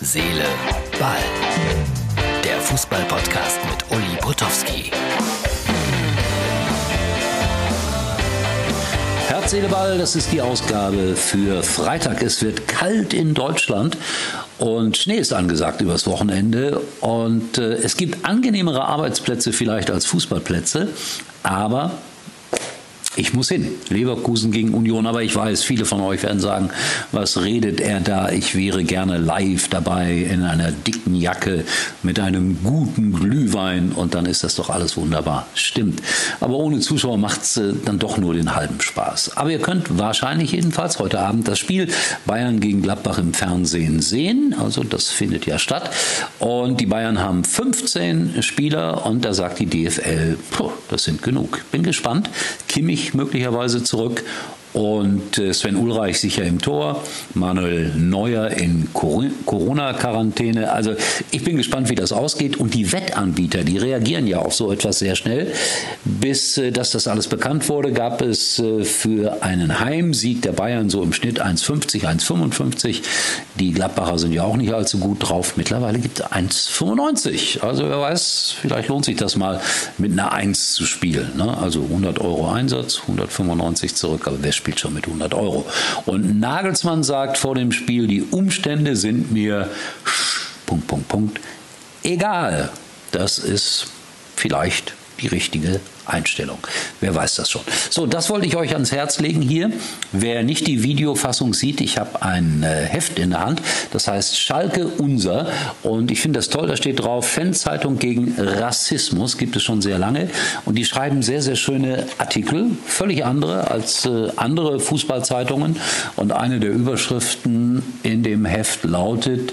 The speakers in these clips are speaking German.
Seele, Ball. Der Fußball-Podcast mit Uli Potowski. Herz, Seele, Ball, das ist die Ausgabe für Freitag. Es wird kalt in Deutschland und Schnee ist angesagt übers Wochenende. Und äh, es gibt angenehmere Arbeitsplätze vielleicht als Fußballplätze, aber ich muss hin. Leverkusen gegen Union, aber ich weiß, viele von euch werden sagen, was redet er da? Ich wäre gerne live dabei in einer dicken Jacke mit einem guten Glühwein und dann ist das doch alles wunderbar. Stimmt. Aber ohne Zuschauer macht es äh, dann doch nur den halben Spaß. Aber ihr könnt wahrscheinlich jedenfalls heute Abend das Spiel Bayern gegen Gladbach im Fernsehen sehen. Also das findet ja statt. Und die Bayern haben 15 Spieler und da sagt die DFL, das sind genug. Bin gespannt. Kimmich möglicherweise zurück und äh, Sven Ulreich sicher im Tor, Manuel Neuer in Corona-Quarantäne. Also ich bin gespannt, wie das ausgeht. Und die Wettanbieter, die reagieren ja auf so etwas sehr schnell. Bis äh, dass das alles bekannt wurde, gab es äh, für einen Heimsieg der Bayern so im Schnitt 1,50, 1,55. Die Gladbacher sind ja auch nicht allzu gut drauf. Mittlerweile gibt es 1,95. Also wer weiß, vielleicht lohnt sich das mal mit einer 1 zu spielen. Ne? Also 100 Euro Einsatz, 195 zurück. Aber wer spielt schon mit 100 Euro. Und Nagelsmann sagt vor dem Spiel, die Umstände sind mir Punkt, Punkt, Punkt, egal. Das ist vielleicht die richtige Einstellung. Wer weiß das schon. So, das wollte ich euch ans Herz legen hier. Wer nicht die Videofassung sieht, ich habe ein äh, Heft in der Hand, das heißt Schalke Unser. Und ich finde das toll, da steht drauf Fanzeitung gegen Rassismus, gibt es schon sehr lange. Und die schreiben sehr, sehr schöne Artikel, völlig andere als äh, andere Fußballzeitungen. Und eine der Überschriften in dem Heft lautet,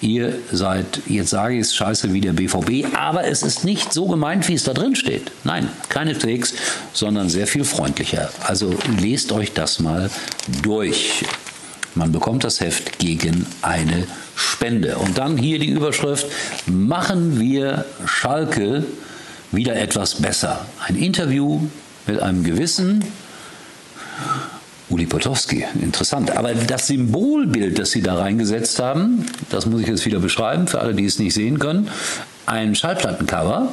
ihr seid, jetzt sage ich es scheiße wie der BVB, aber es ist nicht so gemeint, wie es da drin steht. Nein, keine Tricks, sondern sehr viel freundlicher. Also lest euch das mal durch. Man bekommt das Heft gegen eine Spende. Und dann hier die Überschrift, machen wir Schalke wieder etwas besser. Ein Interview mit einem gewissen Uli Potowski, interessant. Aber das Symbolbild, das Sie da reingesetzt haben, das muss ich jetzt wieder beschreiben, für alle, die es nicht sehen können. Ein Schallplattencover,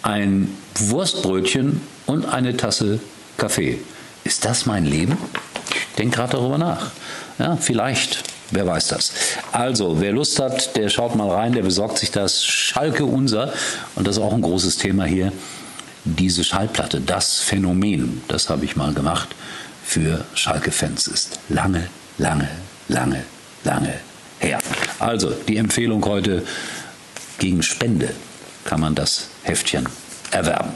ein Wurstbrötchen und eine Tasse Kaffee. Ist das mein Leben? Ich denke gerade darüber nach. Ja, vielleicht. Wer weiß das. Also, wer Lust hat, der schaut mal rein, der besorgt sich das Schalke Unser. Und das ist auch ein großes Thema hier. Diese Schallplatte, das Phänomen, das habe ich mal gemacht für Schalke-Fans ist. Lange, lange, lange, lange her. Also die Empfehlung heute gegen Spende kann man das Heftchen erwerben.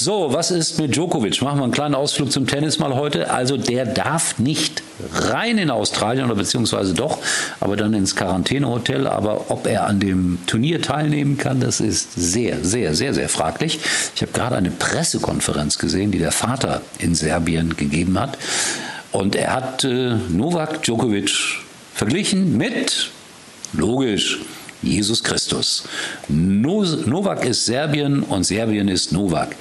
So, was ist mit Djokovic? Machen wir einen kleinen Ausflug zum Tennis mal heute. Also der darf nicht rein in Australien oder beziehungsweise doch, aber dann ins Quarantänehotel. Aber ob er an dem Turnier teilnehmen kann, das ist sehr, sehr, sehr, sehr fraglich. Ich habe gerade eine Pressekonferenz gesehen, die der Vater in Serbien gegeben hat. Und er hat äh, Novak Djokovic verglichen mit, logisch, Jesus Christus. No Novak ist Serbien und Serbien ist Novak.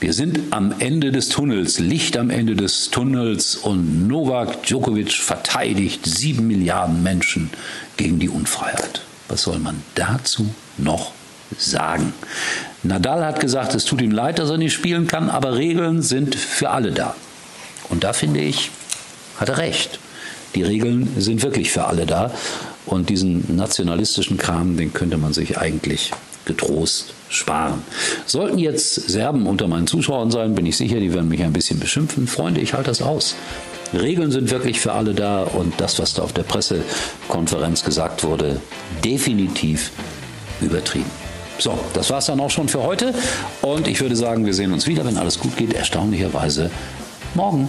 Wir sind am Ende des Tunnels, Licht am Ende des Tunnels und Novak Djokovic verteidigt sieben Milliarden Menschen gegen die Unfreiheit. Was soll man dazu noch sagen? Nadal hat gesagt, es tut ihm leid, dass er nicht spielen kann, aber Regeln sind für alle da. Und da finde ich, hat er recht. Die Regeln sind wirklich für alle da. Und diesen nationalistischen Kram, den könnte man sich eigentlich getrost sparen. Sollten jetzt Serben unter meinen Zuschauern sein, bin ich sicher, die werden mich ein bisschen beschimpfen. Freunde, ich halte das aus. Regeln sind wirklich für alle da und das, was da auf der Pressekonferenz gesagt wurde, definitiv übertrieben. So, das war es dann auch schon für heute und ich würde sagen, wir sehen uns wieder, wenn alles gut geht, erstaunlicherweise morgen.